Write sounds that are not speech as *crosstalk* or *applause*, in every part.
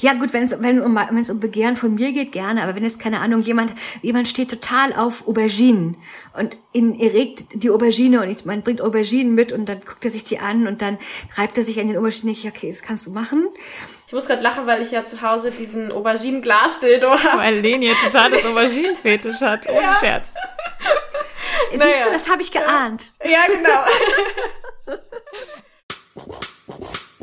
Ja, gut, wenn es wenn um, wenn es um Begehren von mir geht, gerne. Aber wenn es keine Ahnung jemand jemand steht total auf Auberginen und ihn erregt die Aubergine und ich, man bringt Auberginen mit und dann guckt er sich die an und dann reibt er sich an den Auberginen. Ich, okay, das kannst du machen. Ich muss gerade lachen, weil ich ja zu Hause diesen Auberginen-Glas-Dildo habe. Weil Leni totales Auberginen-Fetisch hat, ohne ja. Scherz. Siehst naja. du, das habe ich geahnt. Ja, genau. *laughs*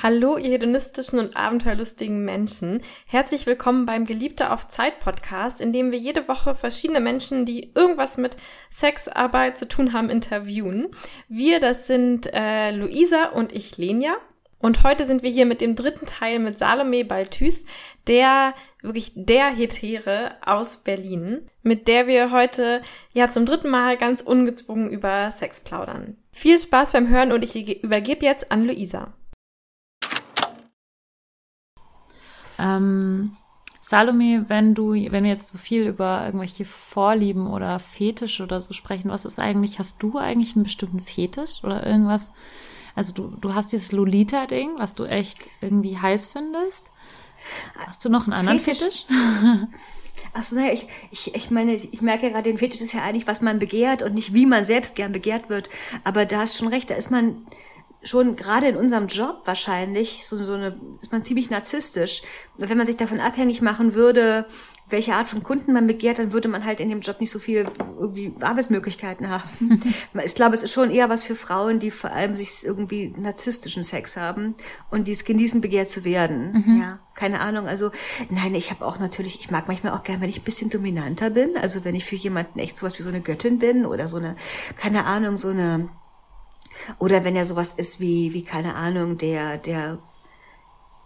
Hallo, ihr hedonistischen und abenteuerlustigen Menschen. Herzlich willkommen beim Geliebte auf Zeit Podcast, in dem wir jede Woche verschiedene Menschen, die irgendwas mit Sexarbeit zu tun haben, interviewen. Wir, das sind äh, Luisa und ich, Lenia. Und heute sind wir hier mit dem dritten Teil mit Salome Balthus, der wirklich der Hetere aus Berlin, mit der wir heute ja zum dritten Mal ganz ungezwungen über Sex plaudern. Viel Spaß beim Hören und ich übergebe jetzt an Luisa. Ähm, Salome, wenn du, wenn wir jetzt so viel über irgendwelche Vorlieben oder Fetisch oder so sprechen, was ist eigentlich, hast du eigentlich einen bestimmten Fetisch oder irgendwas? Also du, du hast dieses Lolita-Ding, was du echt irgendwie heiß findest. Hast du noch einen anderen Fetisch? Fetisch? Achso, naja, ich, ich, ich meine, ich merke ja gerade, den Fetisch ist ja eigentlich, was man begehrt und nicht, wie man selbst gern begehrt wird. Aber da hast schon recht, da ist man, schon gerade in unserem Job wahrscheinlich so, so eine, ist man ziemlich narzisstisch. Wenn man sich davon abhängig machen würde, welche Art von Kunden man begehrt, dann würde man halt in dem Job nicht so viel irgendwie Arbeitsmöglichkeiten haben. *laughs* ich glaube, es ist schon eher was für Frauen, die vor allem sich irgendwie narzisstischen Sex haben und die es genießen, begehrt zu werden. Mhm. Ja, keine Ahnung. Also nein, ich habe auch natürlich, ich mag manchmal auch gerne, wenn ich ein bisschen dominanter bin. Also wenn ich für jemanden echt sowas wie so eine Göttin bin oder so eine, keine Ahnung, so eine oder wenn er sowas ist wie, wie keine Ahnung, der, der,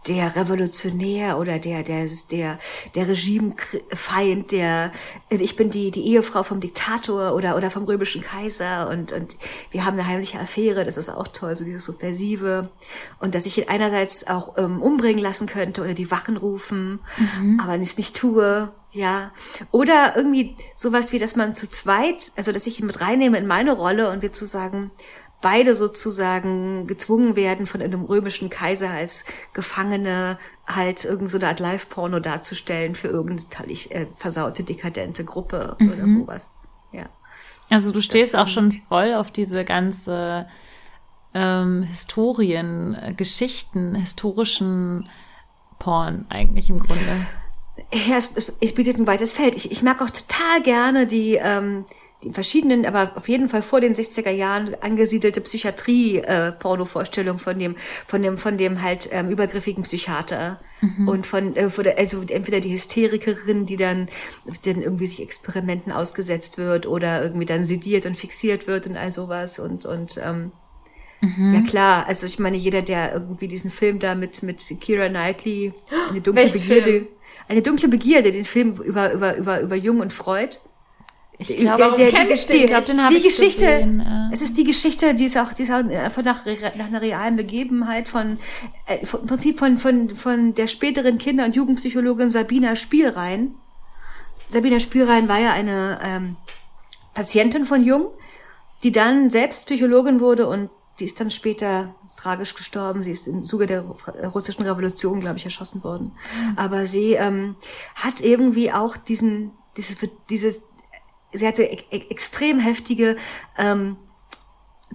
der Revolutionär oder der, der, der, der Regimefeind, der, ich bin die, die Ehefrau vom Diktator oder, oder vom römischen Kaiser und, und wir haben eine heimliche Affäre, das ist auch toll, so dieses Subversive. Und dass ich ihn einerseits auch ähm, umbringen lassen könnte oder die Wachen rufen, mhm. aber es nicht tue. Ja. Oder irgendwie sowas wie, dass man zu zweit, also dass ich ihn mit reinnehme in meine Rolle und wir zu sagen, beide sozusagen gezwungen werden, von einem römischen Kaiser als Gefangene halt irgend so eine Art Live-Porno darzustellen für irgendeine äh, versaute, dekadente Gruppe mhm. oder sowas. Ja. Also du stehst das, auch schon voll auf diese ganze ähm, Historien, äh, Geschichten, historischen Porn eigentlich im Grunde. Ja, es, es, es bietet ein weites Feld. Ich, ich mag auch total gerne die ähm, die verschiedenen, aber auf jeden Fall vor den 60er Jahren angesiedelte Psychiatrie-Porno-Vorstellung von dem, von dem, von dem halt ähm, übergriffigen Psychiater mhm. und von, äh, von der, also entweder die Hysterikerin, die dann, dann irgendwie sich Experimenten ausgesetzt wird oder irgendwie dann sediert und fixiert wird und all sowas und und ähm, Mhm. Ja klar, also ich meine, jeder, der irgendwie diesen Film da mit, mit Kira Knightley, eine dunkle Welch Begierde, Film? eine dunkle Begierde, den Film über, über, über, über Jung und Freud, ich glaube, der, der, die, die, glaub, die Geschichte, gesehen, es ist die Geschichte, die ist auch, die ist auch einfach nach, nach einer realen Begebenheit von, äh, von, im Prinzip von, von, von der späteren Kinder- und Jugendpsychologin Sabina Spielrein. Sabina Spielrein war ja eine ähm, Patientin von Jung, die dann selbst Psychologin wurde und die ist dann später tragisch gestorben. Sie ist im Zuge der russischen Revolution, glaube ich, erschossen worden. Mhm. Aber sie ähm, hat irgendwie auch diesen, dieses, dieses sie hatte e extrem heftige ähm,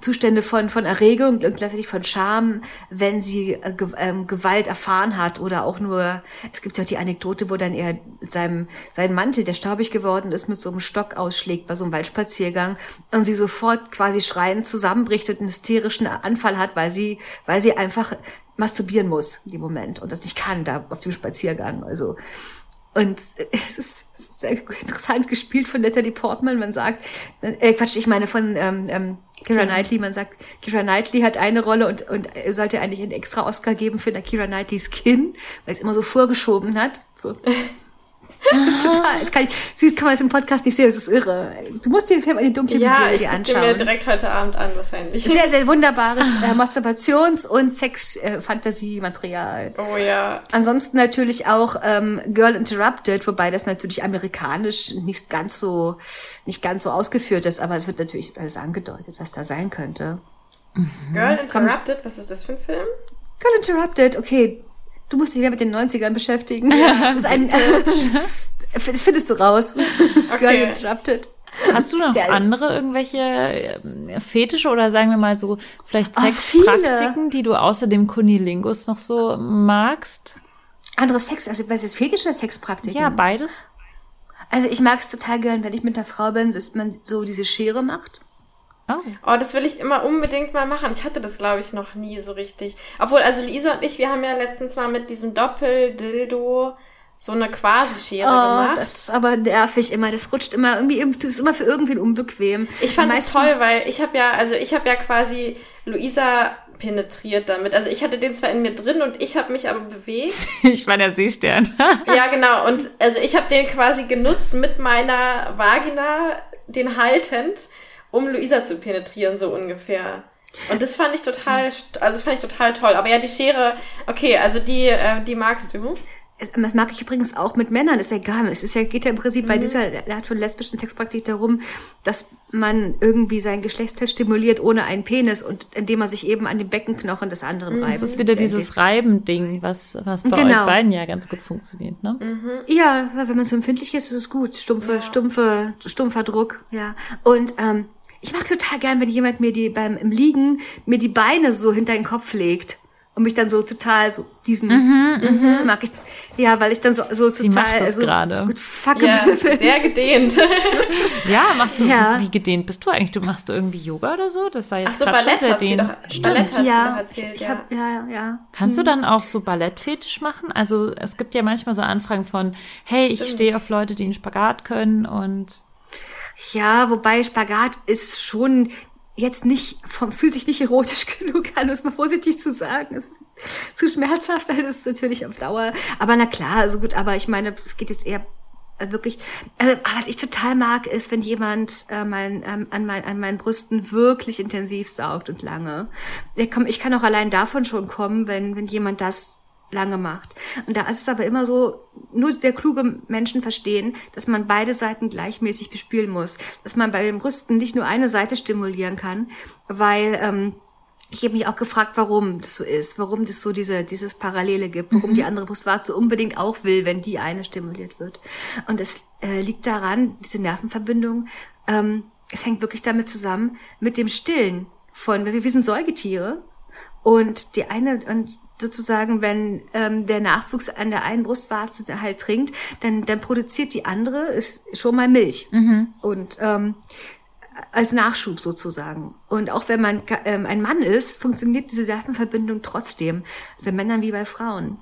Zustände von, von Erregung und gleichzeitig von Scham, wenn sie äh, ähm, Gewalt erfahren hat oder auch nur, es gibt ja auch die Anekdote, wo dann er seinem, seinen Mantel, der staubig geworden ist, mit so einem Stock ausschlägt bei so einem Waldspaziergang und sie sofort quasi schreiend zusammenbricht und einen hysterischen Anfall hat, weil sie, weil sie einfach masturbieren muss in dem Moment und das nicht kann da auf dem Spaziergang. Also Und es ist sehr interessant gespielt von Natalie Portman. Man sagt, äh, Quatsch, ich meine von ähm, ähm, Kira Knightley. Man sagt, Kira Knightley hat eine Rolle und, und sollte eigentlich einen extra Oscar geben für Kira Knightleys Kinn, weil es immer so vorgeschoben hat. So. *laughs* *laughs* Total. Das kann, ich, das kann man jetzt im Podcast nicht sehen, das ist irre. Du musst den Film in die dunkle Ja, Vigilie ich gucke anschauen. mir direkt heute Abend an, wahrscheinlich. Sehr, sehr wunderbares äh, Masturbations- und Sex-Fantasie-Material. Oh ja. Ansonsten natürlich auch ähm, Girl Interrupted, wobei das natürlich amerikanisch nicht ganz so nicht ganz so ausgeführt ist, aber es wird natürlich alles angedeutet, was da sein könnte. Girl Interrupted, was ist das für ein Film? Girl Interrupted, okay, du musst dich mehr mit den 90ern beschäftigen. *laughs* Das, ist ein, *laughs* das findest du raus. Girl *laughs* Okay. Interrupted. Hast du noch Der- andere irgendwelche ähm, Fetische oder sagen wir mal so vielleicht Ah, Sexpraktiken, die du außer dem Kunilingus noch so magst? Andere Sex, also was ist Fetisch oder Sexpraktiken? Ja, beides. Also ich mag es total gern, wenn ich mit einer Frau bin, dass man so diese Schere macht. Oh. Oh, das will ich immer unbedingt mal machen. Ich hatte das, glaube ich, noch nie so richtig. Obwohl, also Lisa und ich, wir haben ja letztens mal mit diesem Doppel-Dildo so eine Quasi-Schere Oh, gemacht. das ist aber nervig immer. Das rutscht immer irgendwie, das ist immer für irgendwen unbequem. Ich fand es toll, weil ich habe ja, also ich habe ja quasi Luisa penetriert damit. Also ich hatte den zwar in mir drin und ich habe mich aber bewegt. *laughs* Ich war der Seestern. *laughs* ja, genau. Und also ich habe den quasi genutzt mit meiner Vagina, den haltend, um Luisa zu penetrieren, so ungefähr. Und das fand ich total, st- also das fand ich total toll. Aber ja, die Schere, okay, also die, äh, die magst du. Es- Das mag ich übrigens auch mit Männern, ist egal. Es ist ja, geht ja im Prinzip Mhm. bei dieser Art von lesbischen Sexpraktik darum, dass man irgendwie sein Geschlechtsteil stimuliert ohne einen Penis und indem man sich eben an den Beckenknochen des anderen reibt. Das ist wieder dieses Reiben-Ding, was, was bei Genau. euch beiden ja ganz gut funktioniert, ne? Ja, weil wenn man so empfindlich ist, ist es gut. Stumpfe, stumpfe, stumpfer Druck, ja. Und ähm, ich mag total gern, wenn jemand mir die beim im Liegen mir die Beine so hinter den Kopf legt und mich dann so total so diesen das mag ich ja, weil ich dann so so Sie total macht das so gerade. gut fuck Ja, sehr gedehnt. *laughs* Ja, machst du, Ja. wie gedehnt bist du eigentlich? Du machst du irgendwie Yoga oder so? Das sei jetzt Ach so, Ballett hat sie doch, Stimmt. Ballett hat sie doch ja, erzählt, ich ja. hab, ja, ja. Kannst du dann auch so Ballettfetisch machen? Also es gibt ja manchmal so Anfragen von, hey, ich Stimmt. stehe auf Leute, die einen Spagat können und Ja, wobei Spagat ist schon jetzt nicht, fühlt sich nicht erotisch *laughs* genug an, um es mal vorsichtig zu sagen. Es ist zu schmerzhaft, weil ist natürlich auf Dauer. Aber na klar, also gut, aber ich meine, es geht jetzt eher äh, wirklich, also, aber was ich total mag, ist, wenn jemand äh, mein, ähm, an, mein, an meinen Brüsten wirklich intensiv saugt und lange. Ich kann auch allein davon schon kommen, wenn, wenn jemand das lange macht. Und da ist es aber immer so, nur sehr kluge Menschen verstehen, dass man beide Seiten gleichmäßig bespielen muss. Dass man bei den Brüsten nicht nur eine Seite stimulieren kann, weil ähm, ich habe mich auch gefragt, warum das so ist, warum das so diese, dieses Parallele gibt, warum die andere Brustwarze unbedingt auch will, wenn die eine stimuliert wird. Und es äh, liegt daran, diese Nervenverbindung, ähm, es hängt wirklich damit zusammen, mit dem Stillen von, wir wir sind Säugetiere und die eine, und sozusagen, wenn ähm, der Nachwuchs an der einen Brustwarze halt trinkt, dann, dann produziert die andere ist schon mal Milch. Und ähm, als Nachschub sozusagen. Und auch wenn man ähm, ein Mann ist, funktioniert diese Nervenverbindung trotzdem. Also bei Männern wie bei Frauen.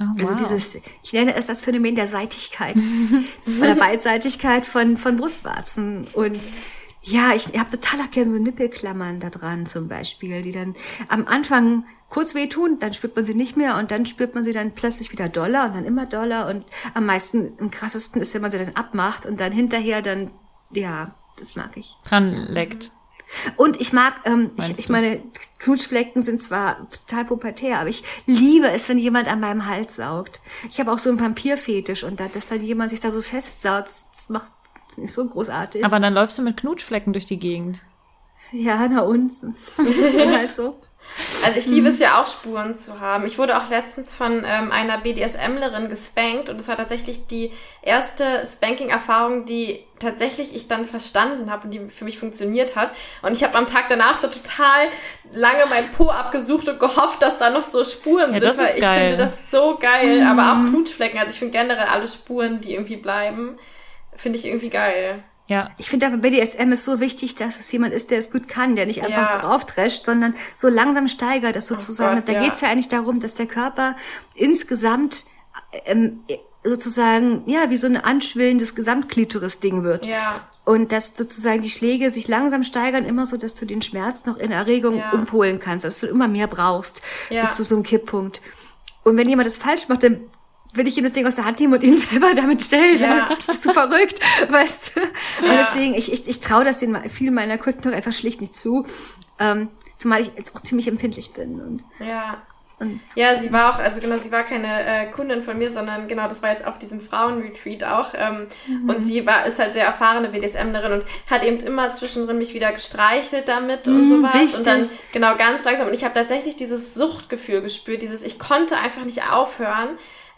oh, Also wow. dieses, ich nenne es das Phänomen der Seitigkeit *laughs* oder Beidseitigkeit von, von Brustwarzen. Und ja, ich, habe total auch gerne so Nippelklammern da dran zum Beispiel, die dann am Anfang kurz wehtun, dann spürt man sie nicht mehr und dann spürt man sie dann plötzlich wieder doller und dann immer doller und am meisten, am krassesten ist, wenn man sie dann abmacht und dann hinterher dann, ja, das mag ich. dran leckt. Und ich mag, ähm, ich, ich meine, Knutschflecken sind zwar total pubertär, aber ich liebe es, wenn jemand an meinem Hals saugt. Ich habe auch so einen Vampirfetisch und da, dass dann jemand sich da so festsaugt, das macht nicht so großartig. Aber dann läufst du mit Knutschflecken durch die Gegend. ja, na und? Das ist dann halt so. *laughs* Also ich liebe es ja auch, Spuren zu haben. Ich wurde auch letztens von ähm, einer BDSMlerin gespankt und es war tatsächlich die erste Spanking-Erfahrung, die tatsächlich ich dann verstanden habe und die für mich funktioniert hat. Und ich habe am Tag danach so total lange mein Po abgesucht und gehofft, dass da noch so Spuren Ja, sind, das weil ich geil. finde das so geil. Aber auch Knutschflecken, also ich finde generell alle Spuren, die irgendwie bleiben, finde ich irgendwie geil. Ja. Ich finde aber BDSM ist so wichtig, dass es jemand ist, der es gut kann, der nicht einfach Ja. draufdrescht, sondern so langsam steigert das sozusagen. Gott, da ja. geht's ja eigentlich darum, dass der Körper insgesamt ähm, sozusagen, ja, wie so ein anschwillendes Gesamtklitoris-Ding wird. Ja. Und dass sozusagen die Schläge sich langsam steigern, immer so, dass du den Schmerz noch in Erregung Ja. umpolen kannst, dass du immer mehr brauchst, Ja. bis zu so einem Kipppunkt. Und wenn jemand das falsch macht, dann will ich ihm das Ding aus der Hand nehmen und ihn *laughs* selber damit stellen. Ja. Ja. Bist du verrückt, *laughs* weißt du? Und deswegen, ich, ich, ich traue das den vielen meiner Kunden noch einfach schlicht nicht zu. Ähm, zumal ich jetzt auch ziemlich empfindlich bin. Und, Ja. und Ja, sie war auch, also genau, sie war keine äh, Kundin von mir, sondern genau, das war jetzt auf diesem Frauenretreat auch. Ähm, Mhm. Und sie war, ist halt sehr erfahrene BDSMlerin und hat eben immer zwischendrin mich wieder gestreichelt damit und Mm, sowas. wichtig. Und dann genau ganz langsam. Und ich habe tatsächlich dieses Suchtgefühl gespürt, dieses, ich konnte einfach nicht aufhören.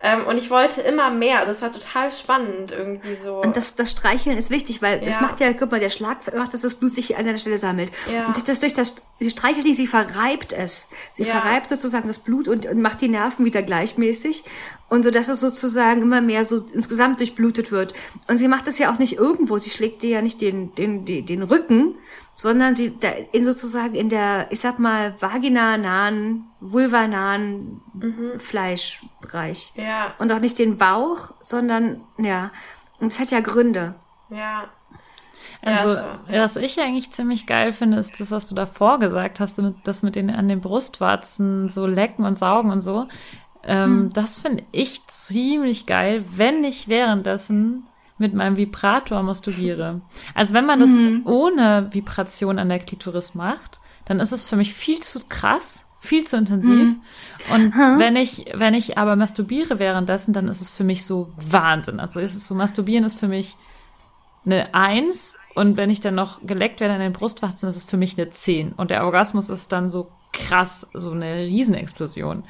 Ähm, und ich wollte immer mehr. Das war total spannend irgendwie so. Und das, das Streicheln ist wichtig, weil das Ja. macht ja, guck mal, der Schlag macht, dass das Blut sich an einer Stelle sammelt. Ja. Und durch das, durch das, sie streichelt nicht, sie verreibt es. Sie Ja. verreibt sozusagen das Blut und, und macht die Nerven wieder gleichmäßig. Und so, dass es sozusagen immer mehr so insgesamt durchblutet wird. Und sie macht es ja auch nicht irgendwo. Sie schlägt dir ja nicht den, den, den, den Rücken, sondern sie, da, in sozusagen in der, ich sag mal, vagina-nahen, vulva-nahen Fleischbereich. ja, Und auch nicht den Bauch, sondern, ja, und es hat ja Gründe. ja. Also, Ja, so. was ich eigentlich ziemlich geil finde, ist das, was du davor gesagt hast, das mit den an den Brustwarzen so lecken und saugen und so. Ähm, Das finde ich ziemlich geil, wenn ich währenddessen mit meinem Vibrator masturbiere. Also wenn man das ohne Vibration an der Klitoris macht, dann ist es für mich viel zu krass, viel zu intensiv. Und wenn ich, wenn ich aber masturbiere währenddessen, dann ist es für mich so Wahnsinn. Also ist es so, masturbieren ist für mich eine Eins und wenn ich dann noch geleckt werde an den Brustwarzen, ist es für mich eine Zehn. Und der Orgasmus ist dann so krass, so eine Riesenexplosion.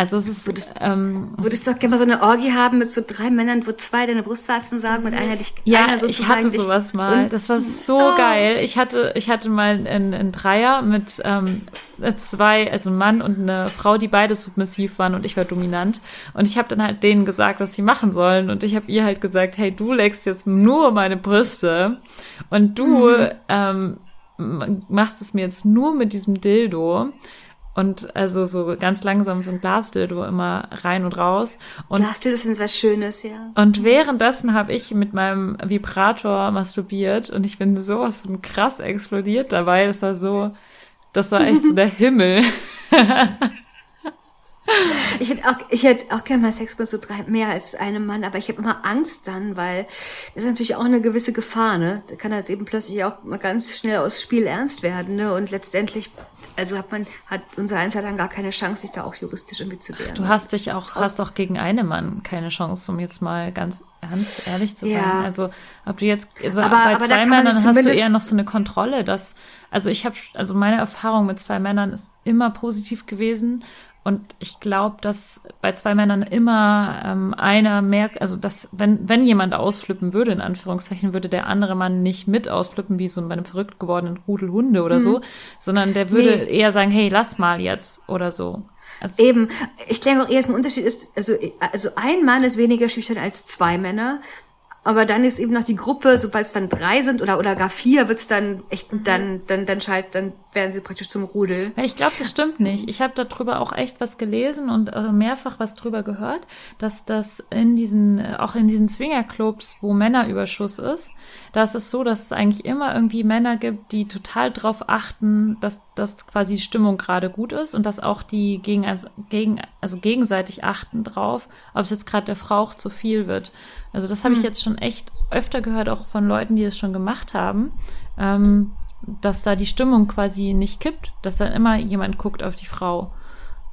Also es ist, Würdest- ähm, Würdest du auch gerne mal so eine Orgie haben mit so drei Männern, wo zwei deine Brustwarzen sagen und einer dich, ja, einer ich hatte sowas mal. Das war so Oh. geil. Ich hatte, ich hatte mal einen, einen Dreier mit ähm, zwei, also ein Mann und eine Frau, die beide submissiv waren und ich war dominant. Und ich habe dann halt denen gesagt, was sie machen sollen. Und ich habe ihr halt gesagt, hey, du leckst jetzt nur meine Brüste und du Mhm. ähm, machst es mir jetzt nur mit diesem Dildo. Und also so ganz langsam so ein Glasdildo immer rein und raus. Und Glasdildo sind was Schönes, ja. und währenddessen habe ich mit meinem Vibrator masturbiert und ich bin sowas von krass explodiert dabei. Das war so, das war echt so der *laughs* Himmel. *laughs* Ich hätte auch, ich hätte auch gerne mal Sex mit so drei, mehr als einem Mann, aber ich habe immer Angst dann, weil das ist natürlich auch eine gewisse Gefahr, ne? Da kann das eben plötzlich auch mal ganz schnell aus Spiel ernst werden, ne? Und letztendlich, also hat man, hat unser Einser dann gar keine Chance, sich da auch juristisch irgendwie zu wehren. Du hast dich auch, hast auch gegen einen Mann keine Chance, um jetzt mal ganz ernst ehrlich zu sein. Ja. Also ob du jetzt, also Aber- bei aber zwei Männern hast du eher noch so eine Kontrolle, dass, also ich habe, also meine Erfahrung mit zwei Männern ist immer positiv gewesen. Und ich glaube, dass bei zwei Männern immer ähm, einer merkt, also dass wenn wenn jemand ausflippen würde in Anführungszeichen, würde der andere Mann nicht mit ausflippen wie so bei einem verrückt gewordenen Rudel Hunde oder so, sondern der würde Nee. eher sagen, hey, lass mal jetzt oder so. Also, Eben, ich denke auch eher, ein Unterschied ist, also, also ein Mann ist weniger schüchtern als zwei Männer. Aber dann ist eben noch die Gruppe, sobald es dann drei sind oder, oder gar vier, wird's dann echt, dann, dann, dann schalt, dann werden sie praktisch zum Rudel. Ich glaube, das stimmt nicht. Ich habe darüber auch echt was gelesen und äh, mehrfach was drüber gehört, dass das in diesen, äh, auch in diesen Swingerclubs, wo Männerüberschuss ist, da ist es so, dass es eigentlich immer irgendwie Männer gibt, die total drauf achten, dass, dass quasi die Stimmung gerade gut ist und dass auch die gegen, also, gegen, also gegenseitig achten drauf, ob es jetzt gerade der Frau auch zu viel wird. Also das habe ich jetzt schon echt öfter gehört, auch von Leuten, die es schon gemacht haben. Ähm, dass da die Stimmung quasi nicht kippt, dass dann immer jemand guckt auf die Frau.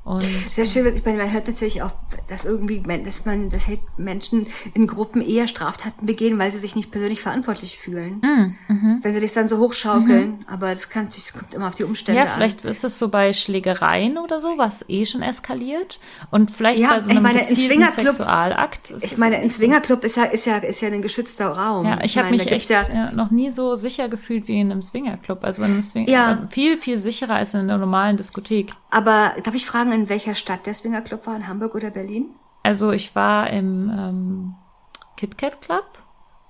Und Sehr schön, ich meine, man hört natürlich auch, dass irgendwie, dass man, dass halt Menschen in Gruppen eher Straftaten begehen, weil sie sich nicht persönlich verantwortlich fühlen. Wenn sie dich dann so hochschaukeln. Aber das kann natürlich, es kommt immer auf die Umstände ja, an. vielleicht ist es so bei Schlägereien oder so, was eh schon eskaliert. Und vielleicht Ja, bei so ich einem meine, im Swingerclub- Sexualakt. ist Ich meine, ein so. Swingerclub ist ja, ist ja, ist ja ein geschützter Raum. Ja, ich habe meine, mich echt ja, ja, noch nie so sicher gefühlt wie in einem Swingerclub. Also in einem Swing Ja. aber viel, viel sicherer als in einer normalen Diskothek. Aber darf ich fragen, in welcher Stadt der Swingerclub war? In Hamburg oder Berlin? Also ich war im ähm, KitKat Club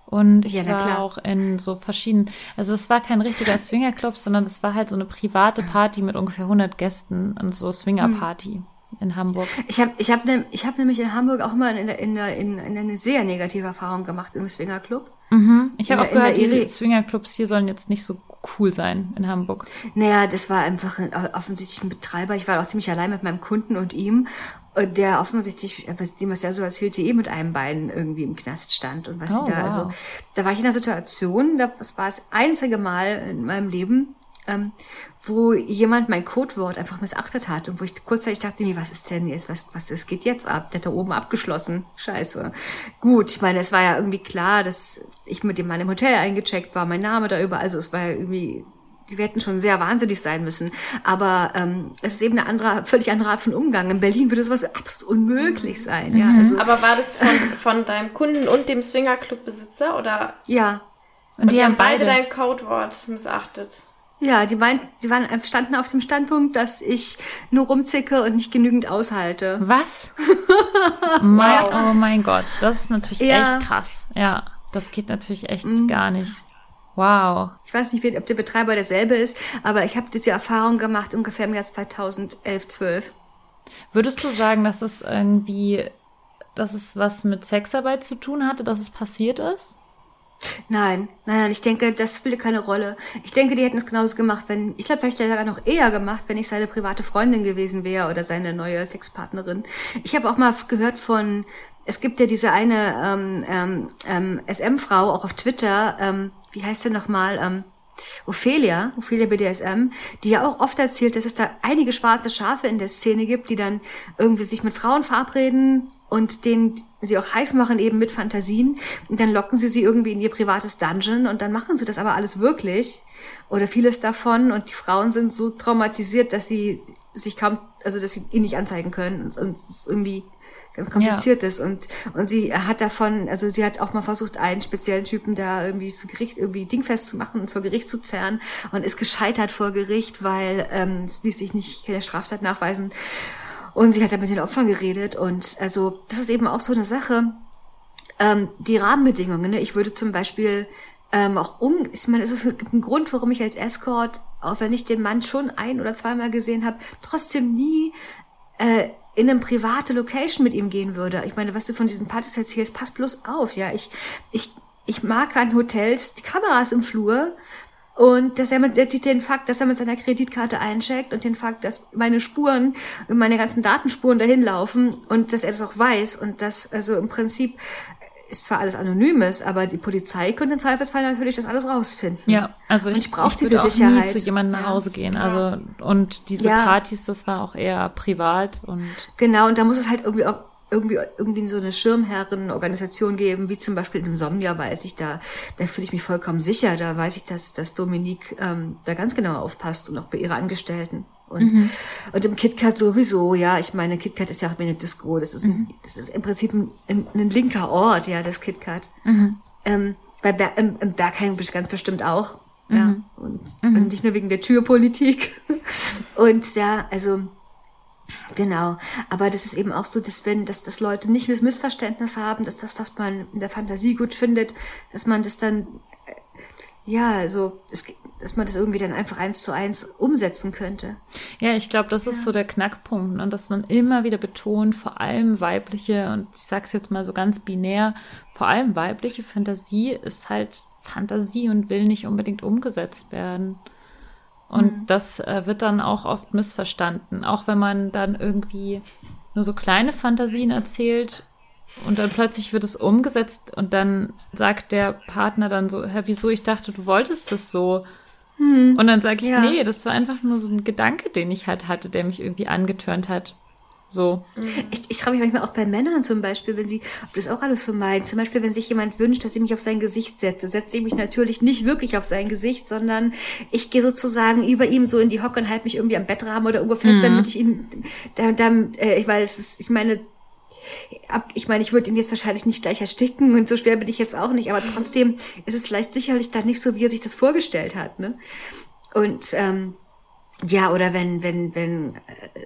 und ich Ja, war auch in so verschiedenen, also es war kein richtiger *laughs* Swingerclub, sondern das war halt so eine private Party mit ungefähr 100 Gästen und so Swingerparty. In Hamburg? Ich habe ich hab ne, ich hab nämlich in Hamburg auch mal in, in, in, in eine sehr negative Erfahrung gemacht im Swingerclub. Mhm. Ich habe auch der- gehört, der die Swingerclubs hier sollen jetzt nicht so cool sein in Hamburg. Naja, das war einfach ein, offensichtlich ein Betreiber. Ich war auch ziemlich allein mit meinem Kunden und ihm, äh, der offensichtlich, dem was er so erzählte, eh mit einem Bein irgendwie im Knast stand. Und was Oh, sie da, wow. also, da war ich in einer Situation, da- das war das einzige Mal in meinem Leben, ähm, wo jemand mein Codewort einfach missachtet hat und wo ich kurzzeitig dachte mir, was ist denn jetzt, was, was, es geht jetzt ab? Der hat da oben abgeschlossen. Scheiße. Gut, ich meine, es war ja irgendwie klar, dass ich mit dem Mann im Hotel eingecheckt war, mein Name da über, also es war ja irgendwie, die hätten schon sehr wahnsinnig sein müssen. Aber ähm, es ist eben eine andere, völlig andere Art von Umgang. In Berlin würde sowas absolut unmöglich sein. Ja, also, Aber war das von, von deinem Kunden und dem Swingerclub-Besitzer oder ja, Und, die, haben beide dein Codewort missachtet? Ja, die, meint, die waren, standen auf dem Standpunkt, dass ich nur rumzicke und nicht genügend aushalte. Was? *laughs* mein, oh mein Gott, das ist natürlich Ja. echt krass. Ja, das geht natürlich echt Mhm. gar nicht. Wow. Ich weiß nicht, ob der Betreiber derselbe ist, aber ich habe diese Erfahrung gemacht ungefähr im Jahr 2011, 12. Würdest du sagen, dass es irgendwie, dass es was mit Sexarbeit zu tun hatte, dass es passiert ist? Nein, nein, nein, ich denke, das spielte keine Rolle. Ich denke, die hätten es genauso gemacht, wenn, ich glaube, vielleicht sogar noch eher gemacht, wenn ich seine private Freundin gewesen wäre oder seine neue Sexpartnerin. Ich habe auch mal gehört von, es gibt ja diese eine ähm, ähm, ähm, SM-Frau, auch auf Twitter, ähm, wie heißt sie nochmal, ähm, Ophelia, Ophelia BDSM, die ja auch oft erzählt, dass es da einige schwarze Schafe in der Szene gibt, die dann irgendwie sich mit Frauen verabreden und denen sie auch heiß machen eben mit Fantasien. Und dann locken sie sie irgendwie in ihr privates Dungeon und dann machen sie das aber alles wirklich oder vieles davon. Und die Frauen sind so traumatisiert, dass sie sich kaum, also dass sie ihn nicht anzeigen können. Und, und es ist irgendwie ganz kompliziert ist. Und und sie hat davon, also sie hat auch mal versucht, einen speziellen Typen da irgendwie für Gericht irgendwie dingfest zu machen und vor Gericht zu zerren und ist gescheitert vor Gericht, weil ähm, es ließ sich nicht keine Straftat nachweisen und sie hat dann mit den Opfern geredet und also das ist eben auch so eine Sache, ähm, die Rahmenbedingungen. Ne? Ich würde zum Beispiel ähm, auch um, ich meine, es gibt einen Grund, warum ich als Escort, auch wenn ich den Mann schon ein oder zweimal gesehen habe, trotzdem nie äh, in eine private Location mit ihm gehen würde. Ich meine, was du von diesen Partys erzählst, pass bloß auf, ja. Ich, ich, ich mag an Hotels die Kameras im Flur und dass er mit den Fakt, dass er mit seiner Kreditkarte eincheckt und den Fakt, dass meine Spuren, meine ganzen Datenspuren dahin laufen und dass er das auch weiß und dass also im Prinzip ist zwar alles anonym ist, aber die Polizei könnte im Zweifelsfall natürlich das alles rausfinden. Ja, also Und ich, brauch ich diese würde auch Sicherheit. nie zu jemandem nach. Hause gehen. Also und diese Ja. Partys, das war auch eher privat und Genau, und da muss es halt irgendwie auch irgendwie, irgendwie so eine Schirmherrenorganisation geben, wie zum Beispiel in Insomnia weiß ich da, da fühle ich mich vollkommen sicher, da weiß ich, dass, dass Dominique ähm, da ganz genau aufpasst und auch bei ihrer Angestellten. Und, und im KitKat sowieso, ja, ich meine, KitKat ist ja auch wie eine Disco, das ist, ein, das ist im Prinzip ein, ein, ein linker Ort, ja, das KitKat. Ähm, bei Ber im, im Bergheim ganz bestimmt auch. Ja, und, und nicht nur wegen der Türpolitik. *laughs* Und ja, also Genau, aber das ist eben auch so, dass wenn, dass das Leute nicht das Missverständnis haben, dass das, was man in der Fantasie gut findet, dass man das dann, äh, ja, so, das, dass man das irgendwie dann einfach eins zu eins umsetzen könnte. Ja, ich glaube, das ist so der Knackpunkt, ne? dass man immer wieder betont, vor allem weibliche, und ich sag's jetzt mal so ganz binär, vor allem weibliche Fantasie ist halt Fantasie und will nicht unbedingt umgesetzt werden. Und das äh, wird dann auch oft missverstanden, auch wenn man dann irgendwie nur so kleine Fantasien erzählt und dann plötzlich wird es umgesetzt und dann sagt der Partner dann so, Hä, wieso, ich dachte, du wolltest das so. Und dann sage ich, Ja. nee, das war einfach nur so ein Gedanke, den ich halt hatte, der mich irgendwie angetörnt hat. So. Ich, ich frage mich manchmal auch bei Männern zum Beispiel, wenn sie, ob das auch alles so meint. Zum Beispiel, wenn sich jemand wünscht, dass ich mich auf sein Gesicht setze, setze ich mich natürlich nicht wirklich auf sein Gesicht, sondern ich gehe sozusagen über ihm so in die Hocke und halte mich irgendwie am Bettrahmen oder irgendwo fest, damit ich ihn, damit, damit, äh, ich, weil es ist, ich meine, ab, ich meine, ich würde ihn jetzt wahrscheinlich nicht gleich ersticken und so schwer bin ich jetzt auch nicht, aber trotzdem ist es vielleicht sicherlich dann nicht so, wie er sich das vorgestellt hat, ne? Und ähm, ja, oder wenn, wenn, wenn, äh,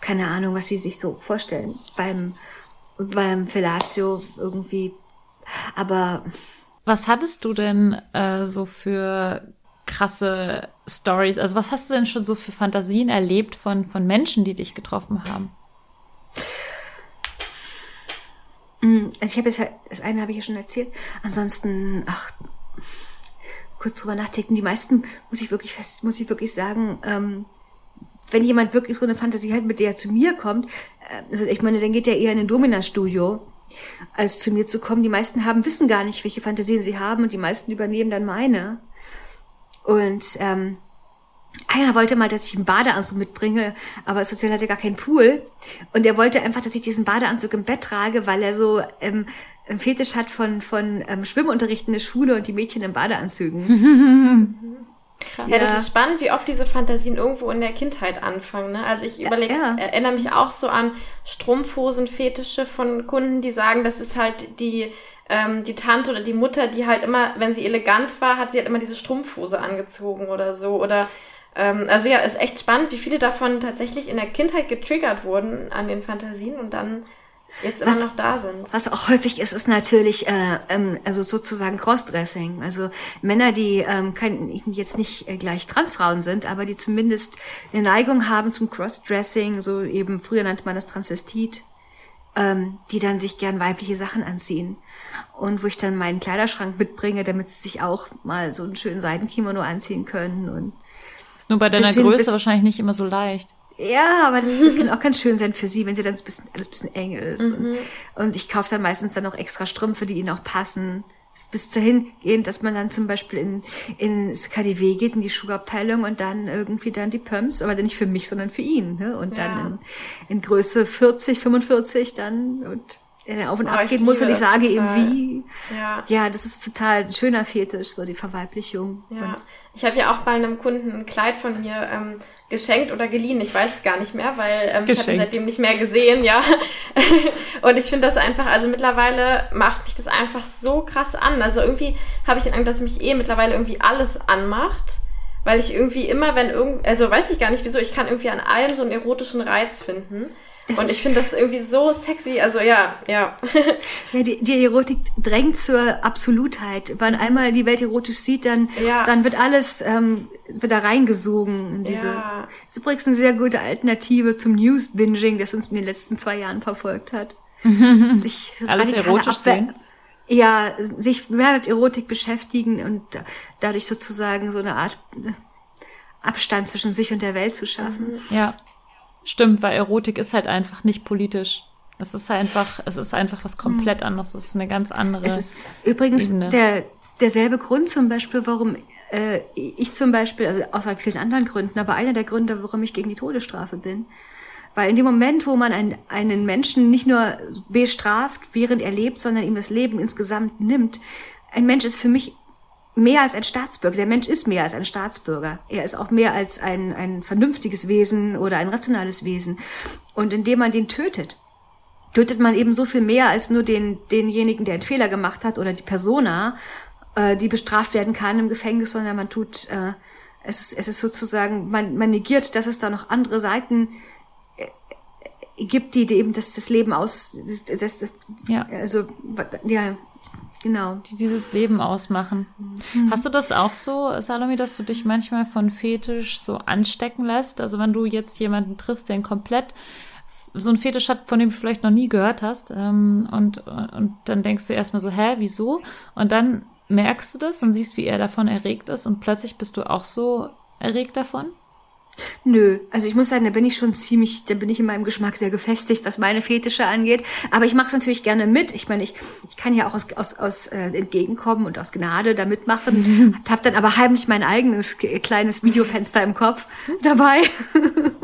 keine Ahnung, was sie sich so vorstellen beim, beim Fellatio irgendwie. Aber Was hattest du denn äh, so für krasse Stories? Also was hast du denn schon so für Fantasien erlebt von, von Menschen, die dich getroffen haben? Mm, Also ich habe jetzt halt, das eine habe ich ja schon erzählt. Ansonsten, ach, kurz drüber nachdenken. Die meisten muss ich wirklich fest, muss ich wirklich sagen, ähm, wenn jemand wirklich so eine Fantasie hat, mit der er zu mir kommt, äh, also ich meine, dann geht er eher in ein Domina-Studio, als zu mir zu kommen. Die meisten haben, wissen gar nicht, welche Fantasien sie haben und die meisten übernehmen dann meine. Und ähm, einer wollte mal, dass ich einen Badeanzug mitbringe, aber das Hotel hatte gar keinen Pool. Und er wollte einfach, dass ich diesen Badeanzug im Bett trage, weil er so ähm, einen Fetisch hat von, von ähm, Schwimmunterricht in der Schule und die Mädchen in Badeanzügen. *laughs* Ja, das ist spannend, wie oft diese Fantasien irgendwo in der Kindheit anfangen. Ne? Also ich überlege, ja. erinnere mich auch so an Strumpfhosenfetische von Kunden, die sagen, das ist halt die, ähm, die Tante oder die Mutter, die halt immer, wenn sie elegant war, hat sie halt immer diese Strumpfhose angezogen oder so. Oder ähm, also ja, ist echt spannend, wie viele davon tatsächlich in der Kindheit getriggert wurden an den Fantasien und dann jetzt immer Was- noch da sind. Was auch häufig ist, ist natürlich äh, ähm, also sozusagen Crossdressing. Also Männer, die ähm, kein, jetzt nicht äh, gleich Transfrauen sind, aber die zumindest eine Neigung haben zum Crossdressing, so eben früher nannte man das Transvestit, ähm, die dann sich gern weibliche Sachen anziehen. Und wo ich dann meinen Kleiderschrank mitbringe, damit sie sich auch mal so einen schönen Seidenkimono anziehen können. Und Ist nur bei deiner Bisschen- Größe wahrscheinlich nicht immer so leicht. Ja, aber das *laughs* kann auch ganz schön sein für sie, wenn sie dann ein bisschen, alles ein bisschen eng ist. Und, und ich kaufe dann meistens dann noch extra Strümpfe, die ihnen auch passen. Bis dahin gehen, dass man dann zum Beispiel in, ins KDW geht, in die Schuhabteilung und dann irgendwie dann die Pumps, aber dann nicht für mich, sondern für ihn. Ne? Und Ja. dann in, in Größe 40, 45 dann und er auf und Oh, ab gehen muss und ich sage ihm total. wie. Ja. Ja, das ist total ein schöner Fetisch, so die Verweiblichung. Ja, Und ich habe ja auch mal einem Kunden ein Kleid von mir ähm, geschenkt oder geliehen. Ich weiß es gar nicht mehr, weil ähm, ich habe ihn Geschenkt. seitdem nicht mehr gesehen, ja. *laughs* Und ich finde das einfach, also mittlerweile macht mich das einfach so krass an. Also irgendwie habe ich den Eindruck, dass mich eh mittlerweile irgendwie alles anmacht. Weil ich irgendwie immer, wenn irgend, also weiß ich gar nicht wieso, ich kann irgendwie an allem so einen erotischen Reiz finden. Es Und ich finde das irgendwie so sexy. Also ja, ja. *laughs* Ja, die, die Erotik drängt zur Absolutheit. Wenn einmal die Welt erotisch sieht, dann, Ja. dann wird alles ähm, wird da reingesogen in diese. Ja. Das ist übrigens eine sehr gute Alternative zum News-Binging, das uns in den letzten zwei Jahren verfolgt hat. *laughs* sich Alles erotisch sehen? Ja, sich mehr mit Erotik beschäftigen und dadurch sozusagen so eine Art Abstand zwischen sich und der Welt zu schaffen. Ja, stimmt, weil Erotik ist halt einfach nicht politisch. Es ist einfach, es ist einfach was komplett anderes. Es ist eine ganz andere. Es ist übrigens Ebene. der, derselbe Grund zum Beispiel, warum äh, ich zum Beispiel, also außer vielen anderen Gründen, aber einer der Gründe, warum ich gegen die Todesstrafe bin. Weil in dem Moment, wo man einen, einen Menschen nicht nur bestraft, während er lebt, sondern ihm das Leben insgesamt nimmt, ein Mensch ist für mich mehr als ein Staatsbürger. Der Mensch ist mehr als ein Staatsbürger. Er ist auch mehr als ein, ein vernünftiges Wesen oder ein rationales Wesen. Und indem man den tötet, tötet man eben so viel mehr als nur den, denjenigen, der einen Fehler gemacht hat oder die Persona, äh, die bestraft werden kann im Gefängnis, sondern man tut, äh, es, ist, es ist sozusagen, man, man negiert, dass es da noch andere Seiten äh, gibt, die, die eben das, das Leben aus, das, das, Ja. also, ja, genau. die dieses Leben ausmachen. Hast du das auch so, Salome, dass du dich manchmal von Fetisch so anstecken lässt? Also wenn du jetzt jemanden triffst, der einen komplett so einen Fetisch hat, von dem du vielleicht noch nie gehört hast, ähm, und, und dann denkst du erstmal so, hä, wieso? Und dann merkst du das und siehst, wie er davon erregt ist und plötzlich bist du auch so erregt davon? Nö, also ich muss sagen, da bin ich schon ziemlich, da bin ich in meinem Geschmack sehr gefestigt, was meine Fetische angeht. Aber ich mache es natürlich gerne mit. Ich meine, ich, ich kann ja auch aus, aus, aus äh, entgegenkommen und aus Gnade da mitmachen. *laughs* Hab dann aber heimlich mein eigenes kleines Videofenster im Kopf dabei. *laughs*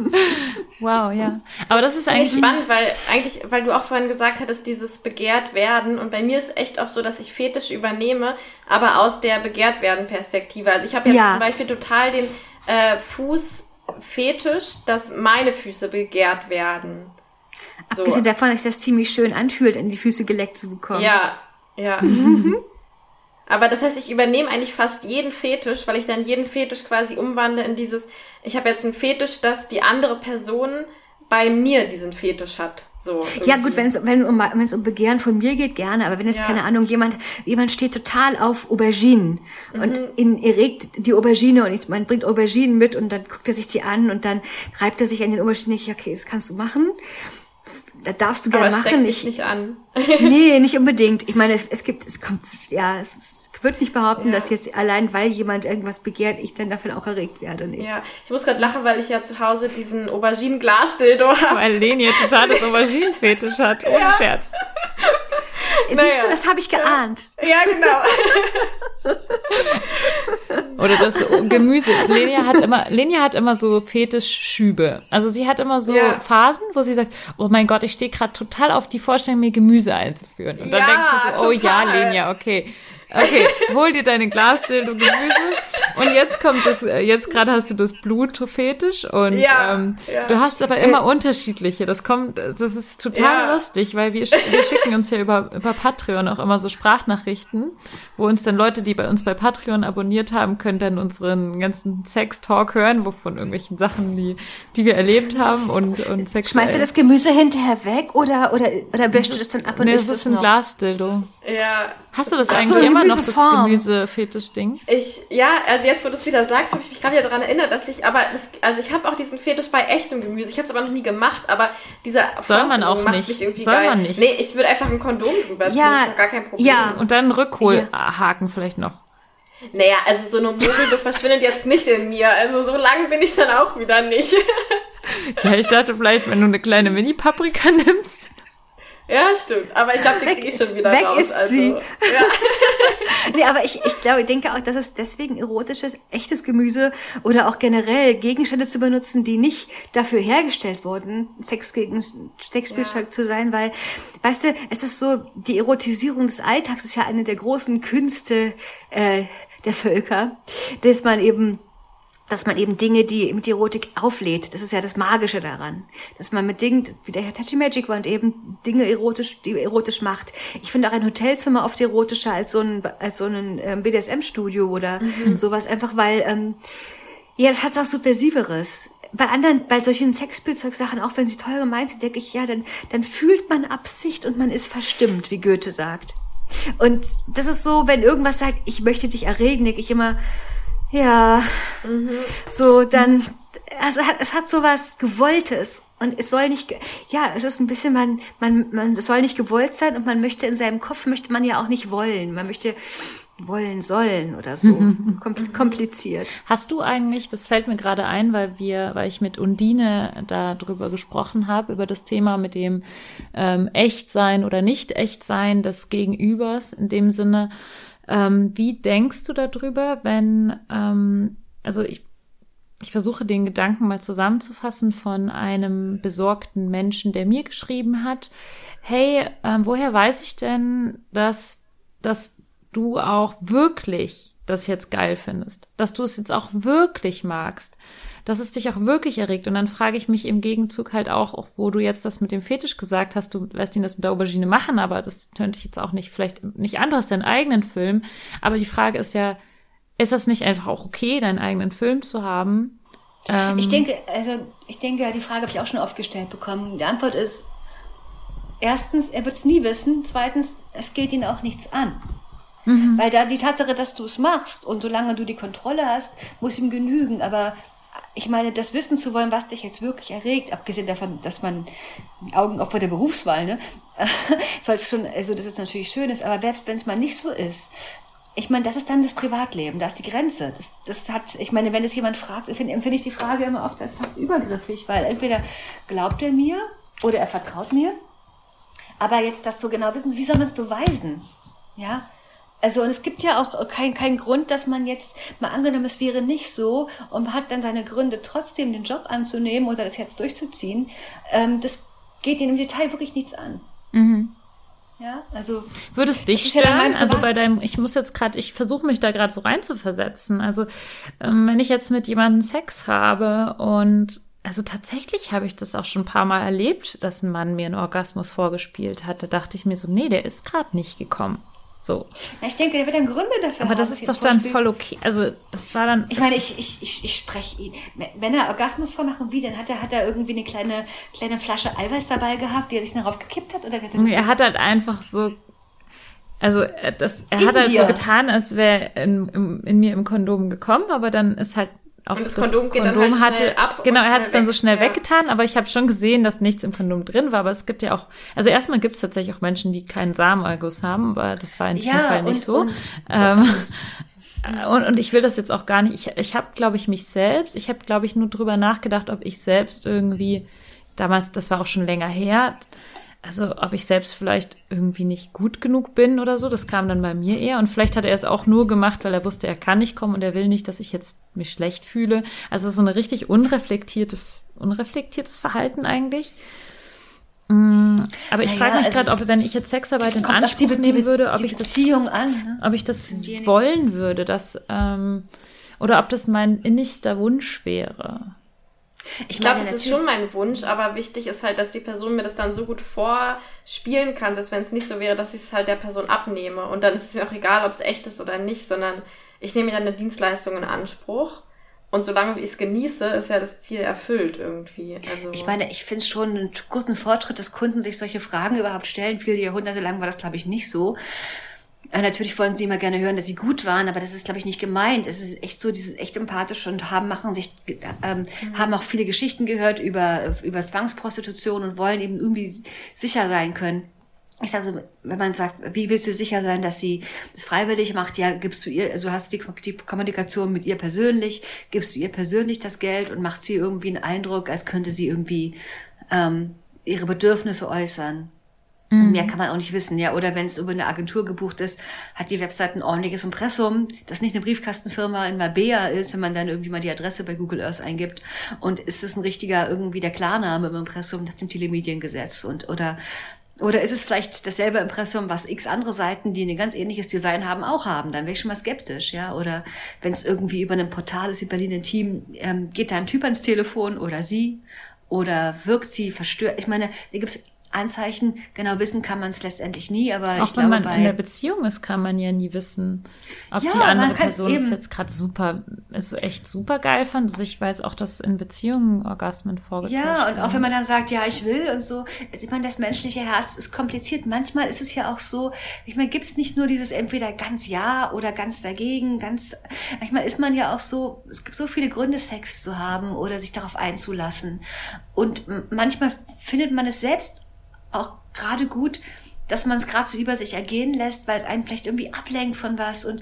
Wow, ja. Aber das ist ich eigentlich spannend, weil eigentlich, weil du auch vorhin gesagt hattest, dieses begehrt werden. Und bei mir ist echt oft so, dass ich Fetische übernehme, aber aus der begehrt werden Perspektive. Also ich habe jetzt Ja. zum Beispiel total den äh, Fußfetisch, dass meine Füße begehrt werden. So. Abgesehen davon, dass sich das ziemlich schön anfühlt, in die Füße geleckt zu bekommen. Ja, ja. *laughs* Aber das heißt, ich übernehme eigentlich fast jeden Fetisch, weil ich dann jeden Fetisch quasi umwandle in dieses, ich habe jetzt einen Fetisch, dass die andere Person bei mir diesen Fetisch hat. So Ja gut, wenn es um, wenn es um Begehren von mir geht, gerne. Aber wenn es Ja. keine Ahnung jemand jemand steht total auf Auberginen und Mhm. ihn erregt die Aubergine und ich, man bringt Auberginen mit und dann guckt er sich die an und dann reibt er sich an den Auberginen. Ich, okay, das kannst du machen. Da darfst du gerne es steckt machen. dich Ich, nicht an. *laughs* nee, *laughs* nicht unbedingt. Ich meine, es, es gibt, es kommt, ja, es, es wird nicht behaupten, Ja. dass jetzt allein, weil jemand irgendwas begehrt, ich dann davon auch erregt werde. Nee. Ja, ich muss gerade lachen, weil ich ja zu Hause diesen Auberginen-Glas-Dildo habe. Weil Leni ein totales *laughs* Auberginenfetisch hat, ohne Ja. Scherz. Siehst naja. du, das habe ich geahnt. Ja, genau. Oder das Gemüse. Lenia hat immer, Lenia hat immer so Fetischschübe. Also sie hat immer so Ja. Phasen, wo sie sagt, oh mein Gott, ich stehe gerade total auf die Vorstellung, mir Gemüse einzuführen. Und dann Ja, denkst du so, oh ja, total. Lenia, okay. Okay, hol dir deine Glasdildo Gemüse. Und jetzt kommt das, äh, jetzt gerade hast du das Blutfetisch und Ja, ähm, ja, du hast aber immer unterschiedliche. Das kommt, das ist total Ja. lustig, weil wir, wir schicken uns ja über, über Patreon auch immer so Sprachnachrichten, wo uns dann Leute, die bei uns bei Patreon abonniert haben, können dann unseren ganzen Sex-Talk hören, wovon irgendwelchen Sachen, die, die wir erlebt haben und, und Sex. Schmeißt du das Gemüse hinterher weg oder, oder, oder wäschst du das dann ab und Nee, isst das es ist ein noch? Glasdildo. Ja. Hast du das Ach eigentlich so, immer noch, das. Gemüsefetisch-Ding? Ich, ja, also jetzt, wo du es wieder sagst, habe ich mich gerade wieder daran erinnert, dass ich, aber das, also ich habe auch diesen Fetisch bei echtem Gemüse. Ich habe es aber noch nie gemacht, aber dieser Soll man auch macht nicht. mich irgendwie Soll geil. man nicht. Nee, ich würde einfach ein Kondom drüber ziehen, Ja, ist doch gar kein Problem. ja. Und dann Rückholhaken vielleicht noch. Naja, also so eine Mogelbe *laughs* verschwindet jetzt nicht in mir. Also so lang bin ich dann auch wieder nicht. *laughs* Ja, ich dachte vielleicht, wenn du eine kleine Mini-Paprika *laughs* nimmst. Ja, stimmt. Aber ich glaube, die kriege ich schon wieder weg raus. ist also, sie. Ja. *laughs* Nee, aber ich, ich glaube, ich denke auch, dass es deswegen erotisch ist, echtes Gemüse oder auch generell Gegenstände zu benutzen, die nicht dafür hergestellt wurden, Sex gegen Sexspielzeug zu sein, weil, weißt du, es ist so, die Erotisierung des Alltags ist ja eine der großen Künste äh, der Völker, dass man eben dass man eben Dinge, die mit Erotik auflädt, das ist ja das Magische daran, dass man mit Dingen, wie der Herr Tachi Magic Wand eben Dinge erotisch, die erotisch macht. Ich finde auch ein Hotelzimmer oft erotischer als so ein, als so ein ähm, BDSM-Studio oder sowas, einfach weil, ähm, ja, es hat auch Subversiveres. Bei anderen, bei solchen Sexspielzeugsachen, auch wenn sie toll gemeint sind, denke ich, ja, dann, dann fühlt man Absicht und man ist verstimmt, wie Goethe sagt. Und das ist so, wenn irgendwas sagt, ich möchte dich erregen, denke ich immer, ja, so dann, also es hat, es hat sowas Gewolltes und es soll nicht, ja, es ist ein bisschen, man, man, man, es soll nicht gewollt sein und man möchte in seinem Kopf, möchte man ja auch nicht wollen. Man möchte wollen sollen oder so. *laughs* Kompl kompliziert. Hast du eigentlich, das fällt mir gerade ein, weil wir, weil ich mit Undine da drüber gesprochen habe, über das Thema mit dem ähm, Echtsein oder nicht Echtsein des Gegenübers in dem Sinne. Ähm, wie denkst du darüber, wenn, ähm, also ich, ich versuche den Gedanken mal zusammenzufassen von einem besorgten Menschen, der mir geschrieben hat, hey, ähm, woher weiß ich denn, dass, dass du auch wirklich das jetzt geil findest, dass du es jetzt auch wirklich magst, dass es dich auch wirklich erregt. Und dann frage ich mich im Gegenzug halt auch, auch, wo du jetzt das mit dem Fetisch gesagt hast, du lässt ihn das mit der Aubergine machen, aber das könnte ich jetzt auch nicht, vielleicht nicht an, du hast deinen eigenen Film. Aber die Frage ist ja, ist das nicht einfach auch okay, deinen eigenen Film zu haben? Ähm, Ich denke, also ich denke, die Frage habe ich auch schon oft gestellt bekommen. Die Antwort ist, erstens, er wird es nie wissen. Zweitens, es geht ihn auch nichts an. Weil da die Tatsache, dass du es machst und solange du die Kontrolle hast, muss ihm genügen. Aber ich meine, das wissen zu wollen, was dich jetzt wirklich erregt, abgesehen davon, dass man Augen auf bei der Berufswahl, ne, *laughs* soll schon, also das ist natürlich schön ist, aber selbst wenn es mal nicht so ist, ich meine, das ist dann das Privatleben, da ist die Grenze. Das, das hat, ich meine, wenn es jemand fragt, finde empfinde ich die Frage immer oft als fast übergriffig, weil entweder glaubt er mir oder er vertraut mir, aber jetzt das so genau wissen, wie soll man es beweisen? Ja, also und es gibt ja auch keinen kein Grund, dass man jetzt, mal angenommen, es wäre nicht so und hat dann seine Gründe trotzdem den Job anzunehmen oder das jetzt durchzuziehen, ähm, das geht ihnen im Detail wirklich nichts an. mhm. Ja, also Würde es dich ja stören? mein also bei deinem, ich muss jetzt gerade, ich versuche mich da gerade so reinzuversetzen. Also ähm, wenn ich jetzt mit jemandem Sex habe und also tatsächlich habe ich das auch schon ein paar Mal erlebt, dass ein Mann mir einen Orgasmus vorgespielt hat. Da dachte ich mir so, nee, der ist gerade nicht gekommen. So. Ja, ich denke, der wird dann Gründe dafür Aber haben. das ist doch dann voll okay. Also, das war dann. Ich meine, ich, ich, ich, ich spreche ihn. Wenn er Orgasmus vormacht und wie, dann hat er, hat er irgendwie eine kleine, kleine Flasche Eiweiß dabei gehabt, die er sich darauf gekippt hat? Oder hat er das er hat halt einfach so. Also, er- das, er In hat halt dir. so getan, als wäre in, in, in mir im Kondom gekommen, aber dann ist halt auch Und das Kondom geht dann halt schnell ab Genau, er hat es dann so schnell Ja. weggetan, aber ich habe schon gesehen, dass nichts im Kondom drin war. Aber es gibt ja auch, also erstmal gibt es tatsächlich auch Menschen, die keinen Samenerguss haben, aber das war in diesem Ja, Fall nicht und- so. und- ähm, *laughs* und, und ich will das jetzt auch gar nicht. Ich, ich habe, glaube ich, mich selbst, ich habe, glaube ich, nur drüber nachgedacht, ob ich selbst irgendwie, damals, das war auch schon länger her, also ob ich selbst vielleicht irgendwie nicht gut genug bin oder so, das kam dann bei mir eher. Und vielleicht hat er es auch nur gemacht, weil er wusste, er kann nicht kommen und er will nicht, dass ich jetzt mich schlecht fühle. Also so eine richtig unreflektierte, unreflektiertes Verhalten eigentlich. Mm, Aber ich Naja, frage mich also gerade, ob wenn ich jetzt Sexarbeit in die, Anspruch die, nehmen würde, ob ich das an. Ne? ob ich das wollen würde, dass ähm, oder ob das mein innigster Wunsch wäre. Ich glaube, das ist schon mein Wunsch, aber wichtig ist halt, dass die Person mir das dann so gut vorspielen kann, dass wenn es nicht so wäre, dass ich es halt der Person abnehme. Und dann ist es mir auch egal, ob es echt ist oder nicht, sondern ich nehme dann eine Dienstleistung in Anspruch. Und solange ich es genieße, ist ja das Ziel erfüllt irgendwie. Also Ich meine, ich finde es schon einen großen Fortschritt, dass Kunden sich solche Fragen überhaupt stellen. Viele Jahrhunderte lang war das, glaube ich, nicht so. Äh, natürlich wollen sie immer gerne hören, dass sie gut waren, aber das ist, glaube ich, nicht gemeint. Es ist echt so, die sind echt empathisch und haben, machen sich, ähm, haben auch viele Geschichten gehört über, über Zwangsprostitution und wollen eben irgendwie sicher sein können. Ich sage so, wenn man sagt, wie willst du sicher sein, dass sie das freiwillig macht? Ja, gibst du ihr, also hast du die, die Kommunikation mit ihr persönlich, gibst du ihr persönlich das Geld und macht sie irgendwie einen Eindruck, als könnte sie irgendwie ähm, ihre Bedürfnisse äußern. Und Mehr kann man auch nicht wissen, ja. Oder wenn es über eine Agentur gebucht ist, hat die Website ein ordentliches Impressum, das nicht eine Briefkastenfirma in Mabea ist, wenn man dann irgendwie mal die Adresse bei Google Earth eingibt. Und ist es ein richtiger irgendwie der Klarname im Impressum nach dem Telemediengesetz und oder oder ist es vielleicht dasselbe Impressum, was x andere Seiten, die ein ganz ähnliches Design haben, auch haben? Dann wäre ich schon mal skeptisch, ja. Oder wenn es irgendwie über ein Portal ist wie Berlin ein Team, ähm, geht da ein Typ ans Telefon oder sie oder wirkt sie verstört? Ich meine, da gibt es Anzeichen, genau wissen kann man es letztendlich nie, aber Auch ich wenn glaube man in der bei Beziehung ist, kann man ja nie wissen, ob Ja, die andere Person es jetzt gerade super, ist echt super geil fand. Also ich weiß auch, dass in Beziehungen Orgasmen vorgetäuscht Ja, und auch wenn man dann sagt, ja, ich will und so, sieht man, das menschliche Herz ist kompliziert. Manchmal ist es ja auch so, ich meine, gibt es nicht nur dieses entweder ganz ja oder ganz dagegen, ganz, manchmal ist man ja auch so, es gibt so viele Gründe, Sex zu haben oder sich darauf einzulassen. Und manchmal findet man es selbst auch gerade gut, dass man es gerade so über sich ergehen lässt, weil es einen vielleicht irgendwie ablenkt von was und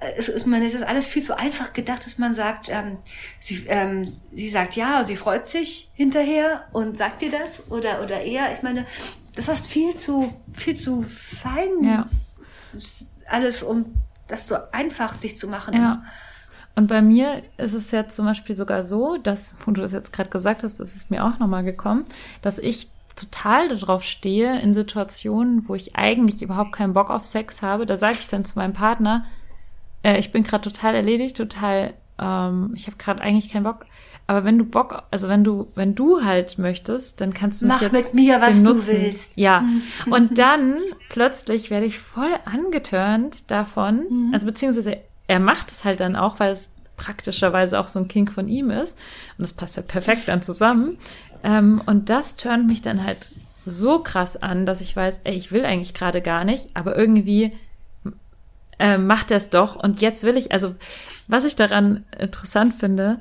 äh, es ist, man, es ist alles viel zu einfach gedacht, dass man sagt, ähm, sie, ähm, sie sagt ja und sie freut sich hinterher und sagt dir das oder oder eher, ich meine, das ist viel zu viel zu fein Ja. alles, um das so einfach sich zu machen. Ja. Und bei mir ist es ja zum Beispiel sogar so, dass, wo du das jetzt gerade gesagt hast, das ist mir auch nochmal gekommen, dass ich total darauf stehe in Situationen, wo ich eigentlich überhaupt keinen Bock auf Sex habe. Da sage ich dann zu meinem Partner, äh, ich bin gerade total erledigt, total, ähm, ich habe gerade eigentlich keinen Bock. Aber wenn du Bock, also wenn du, wenn du halt möchtest, dann kannst du mich Mach jetzt mit mir, was du benutzen. willst. Ja. Und dann plötzlich werde ich voll angetörnt davon. Mhm. Also beziehungsweise er macht es halt dann auch, weil es praktischerweise auch so ein Kink von ihm ist. Und das passt halt perfekt dann zusammen. Ähm, und das turnt mich dann halt so krass an, dass ich weiß, ey, ich will eigentlich gerade gar nicht, aber irgendwie äh, macht er es doch. Und jetzt will ich, also was ich daran interessant finde,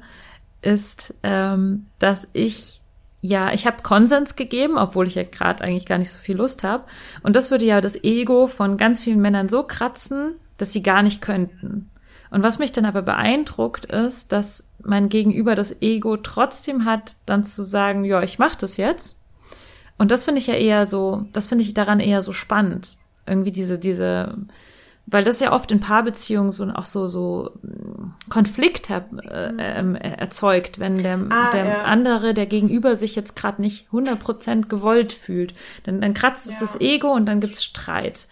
ist, ähm, dass ich ja, ich habe Konsens gegeben, obwohl ich ja gerade eigentlich gar nicht so viel Lust habe. Und das würde ja das Ego von ganz vielen Männern so kratzen, dass sie gar nicht könnten. Und was mich dann aber beeindruckt ist, dass mein Gegenüber das Ego trotzdem hat, dann zu sagen, ja, ich mache das jetzt. Und das finde ich ja eher so, das finde ich daran eher so spannend. Irgendwie diese, diese, weil das ja oft in Paarbeziehungen so auch so so mm, Konflikt äh, ähm, erzeugt, wenn der, Ah, der ja. andere, der Gegenüber sich jetzt gerade nicht 100% gewollt fühlt. Dann, dann kratzt es Ja. das Ego und dann gibt's Streit.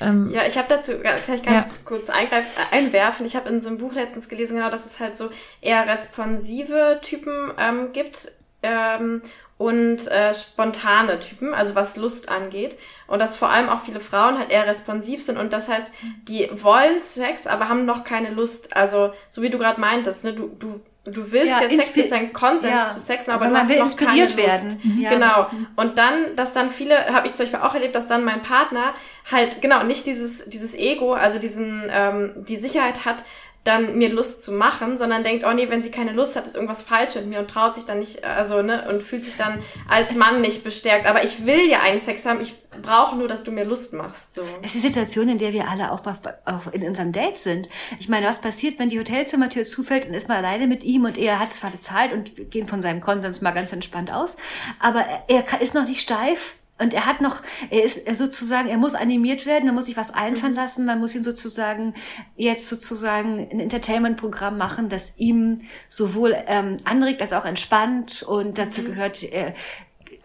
Ähm, Ja, ich habe dazu, kann ich ganz Ja. kurz eingreifen, äh, einwerfen. Ich habe in so einem Buch letztens gelesen, genau, dass es halt so eher responsive Typen ähm, gibt ähm, und äh, spontane Typen, also was Lust angeht. Und dass vor allem auch viele Frauen halt eher responsiv sind. Und das heißt, die wollen Sex, aber haben noch keine Lust. Also, so wie du gerade meintest, ne, du, du du willst Ja, jetzt Sex, inspi- du ein Konsens ja, zu Sex, aber, aber du man hast will noch inspiriert werden. Mhm. Ja. Genau. Und dann, dass dann viele, habe ich zum Beispiel auch erlebt, dass dann mein Partner halt genau nicht dieses dieses Ego, also diesen ähm, die Sicherheit hat, dann mir Lust zu machen, sondern denkt, oh nee, wenn sie keine Lust hat, ist irgendwas falsch mit mir und traut sich dann nicht, also ne, und fühlt sich dann als Mann nicht bestärkt. Aber ich will ja eigentlich Sex haben, ich brauche nur, dass du mir Lust machst. So. Es ist die Situation, in der wir alle auch, auch in unserem Date sind. Ich meine, was passiert, wenn die Hotelzimmertür zufällt und ist mal alleine mit ihm und er hat zwar bezahlt und gehen von seinem Konsens mal ganz entspannt aus, aber er, ist noch nicht steif. Und er hat noch, er ist sozusagen, er muss animiert werden, er muss sich was einfallen lassen, man muss ihn sozusagen jetzt sozusagen ein Entertainment-Programm machen, das ihm sowohl ähm, anregt als auch entspannt. Und dazu gehört, äh,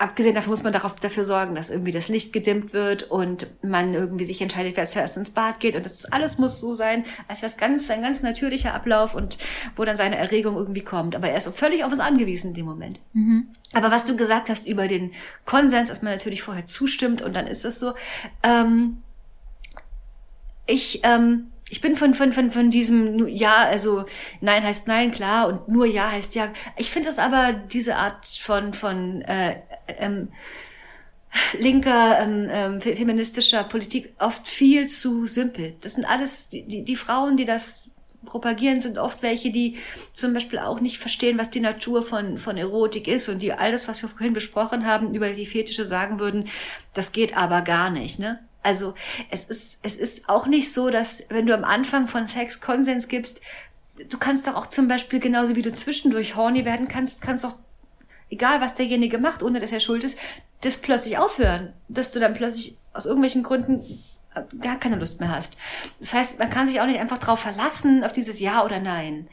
abgesehen davon muss man darauf, dafür sorgen, dass irgendwie das Licht gedimmt wird und man irgendwie sich entscheidet, wer zuerst ins Bad geht. Und das alles muss so sein, als wäre es ganz, ein ganz natürlicher Ablauf und wo dann seine Erregung irgendwie kommt. Aber er ist so völlig auf uns angewiesen in dem Moment. Aber was du gesagt hast über den Konsens, dass man natürlich vorher zustimmt und dann ist es so, ähm, ich, ähm, ich bin von, von, von, von diesem Ja, also Nein heißt Nein, klar, und nur Ja heißt Ja. Ich finde das aber, diese Art von, von äh, ähm, linker, ähm, ähm, fe- feministischer Politik oft viel zu simpel. Das sind alles, die, die, Frauen, die das propagieren, sind oft welche, die zum Beispiel auch nicht verstehen, was die Natur von, von Erotik ist und die all das, was wir vorhin besprochen haben, über die Fetische sagen würden, das geht aber gar nicht, ne? Also es ist, es ist auch nicht so, dass wenn du am Anfang von Sex Konsens gibst, du kannst doch auch zum Beispiel genauso wie du zwischendurch horny werden kannst, kannst doch egal was derjenige macht, ohne dass er schuld ist, das plötzlich aufhören, dass du dann plötzlich aus irgendwelchen Gründen äh, gar keine Lust mehr hast. Das heißt, man kann sich auch nicht einfach drauf verlassen, auf dieses Ja oder Nein.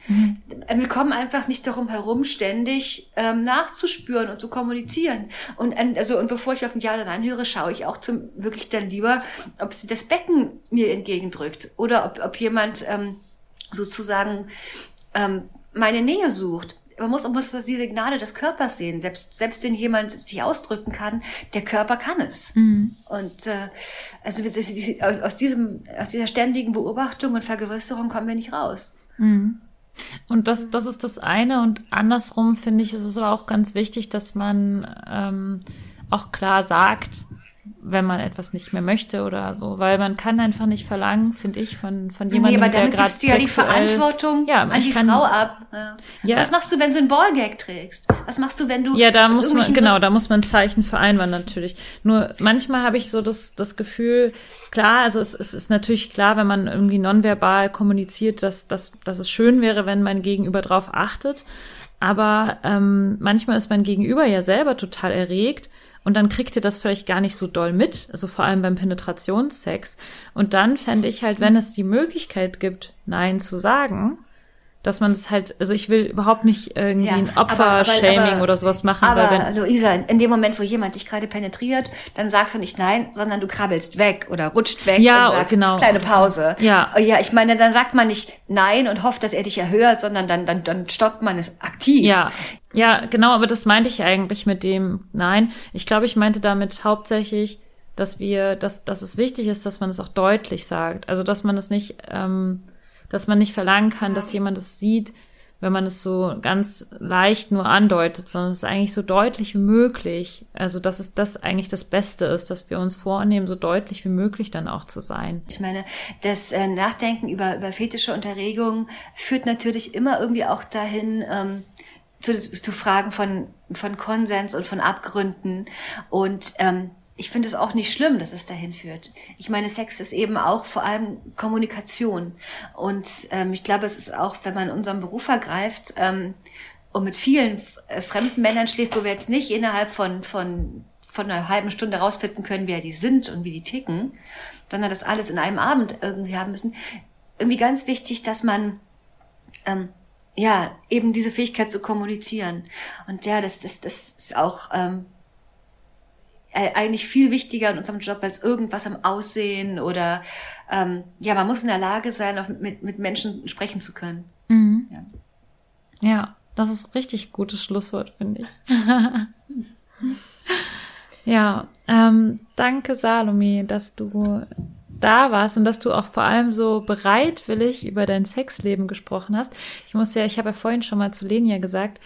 Wir kommen einfach nicht darum herum, ständig ähm, nachzuspüren und zu kommunizieren. Und an- also und bevor ich auf ein Ja oder Nein höre, schaue ich auch zum wirklich dann lieber, ob sie das Becken mir entgegendrückt oder ob, ob jemand ähm, sozusagen ähm, meine Nähe sucht. Man muss, man muss die Signale des Körpers sehen. Selbst, selbst wenn jemand sich ausdrücken kann, der Körper kann es. Und äh, also aus, aus, diesem, aus dieser ständigen Beobachtung und Vergewässerung kommen wir nicht raus. Und das, das ist das eine. Und andersrum finde ich, ist es aber auch ganz wichtig, dass man ähm, auch klar sagt, wenn man etwas nicht mehr möchte oder so, weil man kann einfach nicht verlangen, finde ich, von von jemandem, nee, aber der damit gerade gibst du ja die Verantwortung ja, an die kann, Frau ab. Ja. Ja. Was machst du, wenn du einen Ballgag trägst? Was machst du, wenn du Ja, da muss man, genau, da muss man Zeichen vereinbaren natürlich. Nur manchmal habe ich so das, das Gefühl, klar, also es, es ist natürlich klar, wenn man irgendwie nonverbal kommuniziert, dass, dass, dass es schön wäre, wenn mein Gegenüber drauf achtet. Aber ähm, manchmal ist mein Gegenüber ja selber total erregt und dann kriegt ihr das vielleicht gar nicht so doll mit, also vor allem beim Penetrationssex. Und dann fände ich halt, wenn es die Möglichkeit gibt, Nein zu sagen, dass man es halt, also ich will überhaupt nicht irgendwie Ja, ein Opfer-Shaming oder sowas machen, Aber weil wenn, Luisa, in dem Moment, wo jemand dich gerade penetriert, dann sagst du nicht nein, sondern du krabbelst weg oder rutscht weg Ja, und sagst genau. kleine Pause. Ja. Ja, ich meine, dann sagt man nicht nein und hofft, dass er dich erhört, sondern dann, dann, dann stoppt man es aktiv. Ja, ja, genau, aber das meinte ich eigentlich mit dem Nein. Ich glaube, ich meinte damit hauptsächlich, dass wir, dass, dass es wichtig ist, dass man es auch deutlich sagt. Also, dass man es nicht, ähm, dass man nicht verlangen kann, dass jemand es sieht, wenn man es so ganz leicht nur andeutet, sondern es ist eigentlich so deutlich wie möglich. Also, dass es das eigentlich das Beste ist, dass wir uns vornehmen, so deutlich wie möglich dann auch zu sein. Ich meine, das äh, Nachdenken über, über fetische Unterregungen führt natürlich immer irgendwie auch dahin, ähm, zu, zu Fragen von, von Konsens und von Abgründen. Und ähm, ich finde es auch nicht schlimm, dass es dahin führt. Ich meine, Sex ist eben auch vor allem Kommunikation. Und ähm, ich glaube, es ist auch, wenn man unseren Beruf ergreift ähm, und mit vielen äh, fremden Männern schläft, wo wir jetzt nicht innerhalb von, von, von einer halben Stunde rausfinden können, wer die sind und wie die ticken, sondern das alles in einem Abend irgendwie haben müssen. Irgendwie ganz wichtig, dass man ähm, ja eben diese Fähigkeit zu kommunizieren. Und ja, das, das, das ist auch ähm, äh, eigentlich viel wichtiger in unserem Job als irgendwas am Aussehen oder ähm, ja, man muss in der Lage sein, auf, mit, mit Menschen sprechen zu können. Ja, Das ist richtig gutes Schlusswort, finde ich. *laughs* ja, ähm, danke Salome, dass du da warst und dass du auch vor allem so bereitwillig über dein Sexleben gesprochen hast. Ich muss ja, ich habe ja vorhin schon mal zu Lenia gesagt,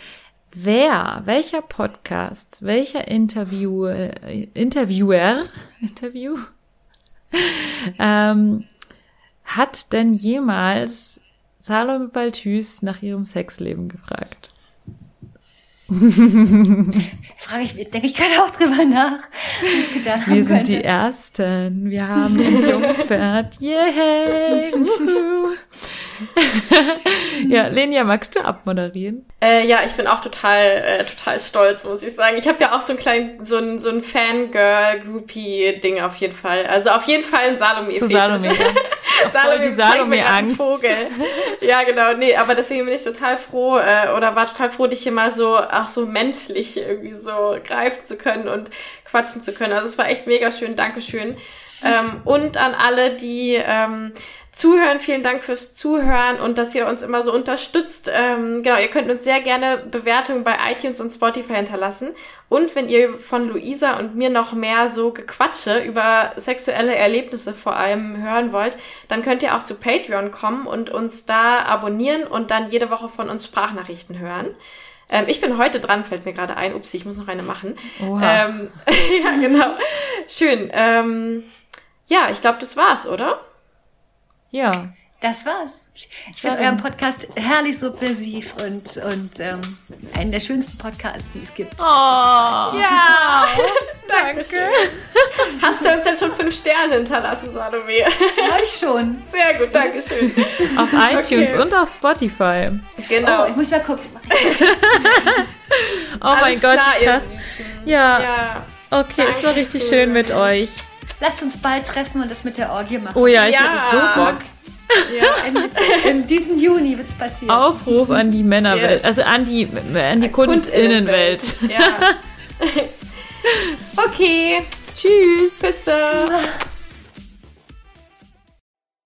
wer, welcher Podcast, welcher Interview, Interviewer, Interview, ähm, hat denn jemals Salome Balthus nach ihrem Sexleben gefragt? *laughs* Frage ich, denke ich gerade auch drüber nach. Wir sind könnte. die Ersten. Wir haben den Jungpferd. Yay! *laughs* Wuhu. *laughs* ja, Lenia, magst du abmoderieren? Äh, ja, ich bin auch total, äh, total stolz, muss ich sagen. Ich habe ja auch so ein klein, so ein, so ein Fangirl-Groupie-Ding auf jeden Fall. Also auf jeden Fall ein salome Zu Salome. Ja. *laughs* Grad einen Salome-Angst. Vogel. Ja, genau. Nee, aber deswegen bin ich total froh äh, oder war total froh, dich hier mal so, ach so menschlich irgendwie so greifen zu können und quatschen zu können. Also es war echt mega schön. Dankeschön. Ähm, und an alle, die ähm, zuhören, vielen Dank fürs Zuhören und dass ihr uns immer so unterstützt. Ähm, genau, ihr könnt uns sehr gerne Bewertungen bei iTunes und Spotify hinterlassen. Und wenn ihr von Luisa und mir noch mehr so Gequatsche über sexuelle Erlebnisse vor allem hören wollt, dann könnt ihr auch zu Patreon kommen und uns da abonnieren und dann jede Woche von uns Sprachnachrichten hören. Ähm, ich bin heute dran, fällt mir gerade ein. Upsi, ich muss noch eine machen. Oha. Ähm, *laughs* ja, genau. Schön. Ähm, ja, ich glaube, das war's, oder? Ja. Das war's. Ich finde euren Podcast herrlich subversiv und, und ähm, einen der schönsten Podcasts, die es gibt. Oh, Ja, *laughs* danke. Hast du uns denn schon fünf Sterne hinterlassen, Salome? Hab ich schon. Sehr gut, danke schön. auf iTunes Okay. und auf Spotify. Genau. Oh, ich muss mal gucken. *laughs* Oh mein Alles Gott, klar. Ja, Ja. okay, es war richtig schön mit euch. Lasst uns bald treffen und das mit der Orgie machen. Oh ja, ich Ja. habe so Bock. ja. In, in diesem Juni wird's passieren. Aufruf an die Männerwelt, Yes. also an die, an die Kundinnenwelt. Ja. *laughs* okay. Tschüss. Bis dann.